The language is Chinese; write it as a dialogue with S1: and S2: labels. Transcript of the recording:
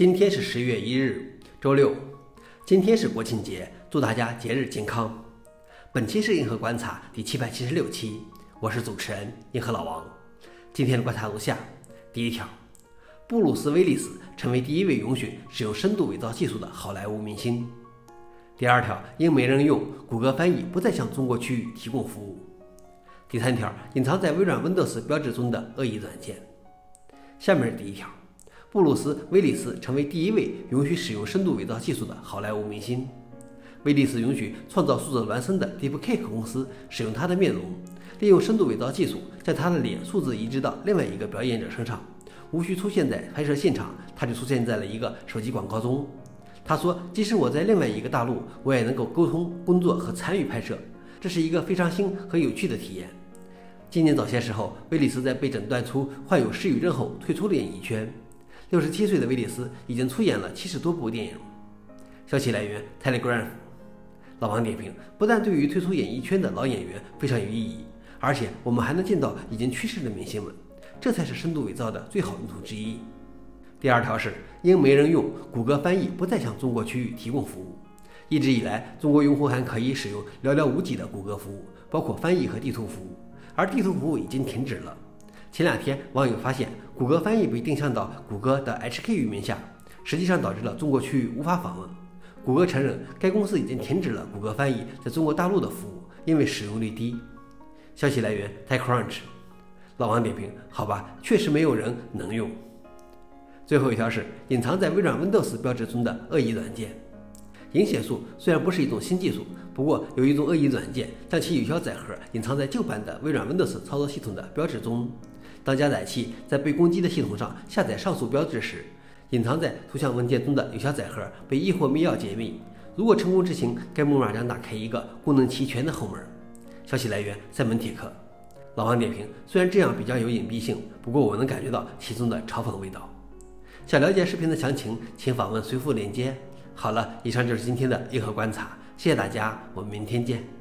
S1: 今天是十月一日，周六。今天是国庆节，祝大家节日健康。本期是银河观察第七百七十六期，我是主持人银河老王。今天的观察如下：第一条，布鲁斯·威利斯成为第一位允许使用深度伪造技术的好莱坞明星。第二条，因没人用，谷歌翻译不再向中国区域提供服务。第三条，隐藏在微软 Windows 标志中的恶意软件。下面是第一条。布鲁斯·威利斯成为第一位允许使用深度伪造技术的好莱坞明星。威利斯允许创造数字孪生的 DeepCake 公司使用他的面容，利用深度伪造技术将他的脸数字移植到另外一个表演者身上，无需出现在拍摄现场，他就出现在了一个手机广告中。他说：“即使我在另外一个大陆，我也能够沟通、工作和参与拍摄，这是一个非常新和有趣的体验。”今年早些时候，威利斯在被诊断出患有失语症后退出了演艺圈。六十七岁的威利斯已经出演了七十多部电影。消息来源：Telegram。老王点评：不但对于退出演艺圈的老演员非常有意义，而且我们还能见到已经去世的明星们，这才是深度伪造的最好用途之一。第二条是，因没人用，谷歌翻译不再向中国区域提供服务。一直以来，中国用户还可以使用寥寥无几的谷歌服务，包括翻译和地图服务，而地图服务已经停止了。前两天，网友发现谷歌翻译被定向到谷歌的 HK 域名下，实际上导致了中国区域无法访问。谷歌承认该公司已经停止了谷歌翻译在中国大陆的服务，因为使用率低。消息来源：TechCrunch。老王点评：好吧，确实没有人能用。最后一条是隐藏在微软 Windows 标志中的恶意软件。隐写术虽然不是一种新技术，不过有一种恶意软件将其有效载荷隐藏在旧版的微软 Windows 操作系统的标志中。当加载器在被攻击的系统上下载上述标志时，隐藏在图像文件中的有效载荷被易或密钥解密。如果成功执行，该木马将打开一个功能齐全的后门。消息来源：塞门铁克。老王点评：虽然这样比较有隐蔽性，不过我能感觉到其中的嘲讽味道。想了解视频的详情，请访问随附链接。好了，以上就是今天的硬核观察，谢谢大家，我们明天见。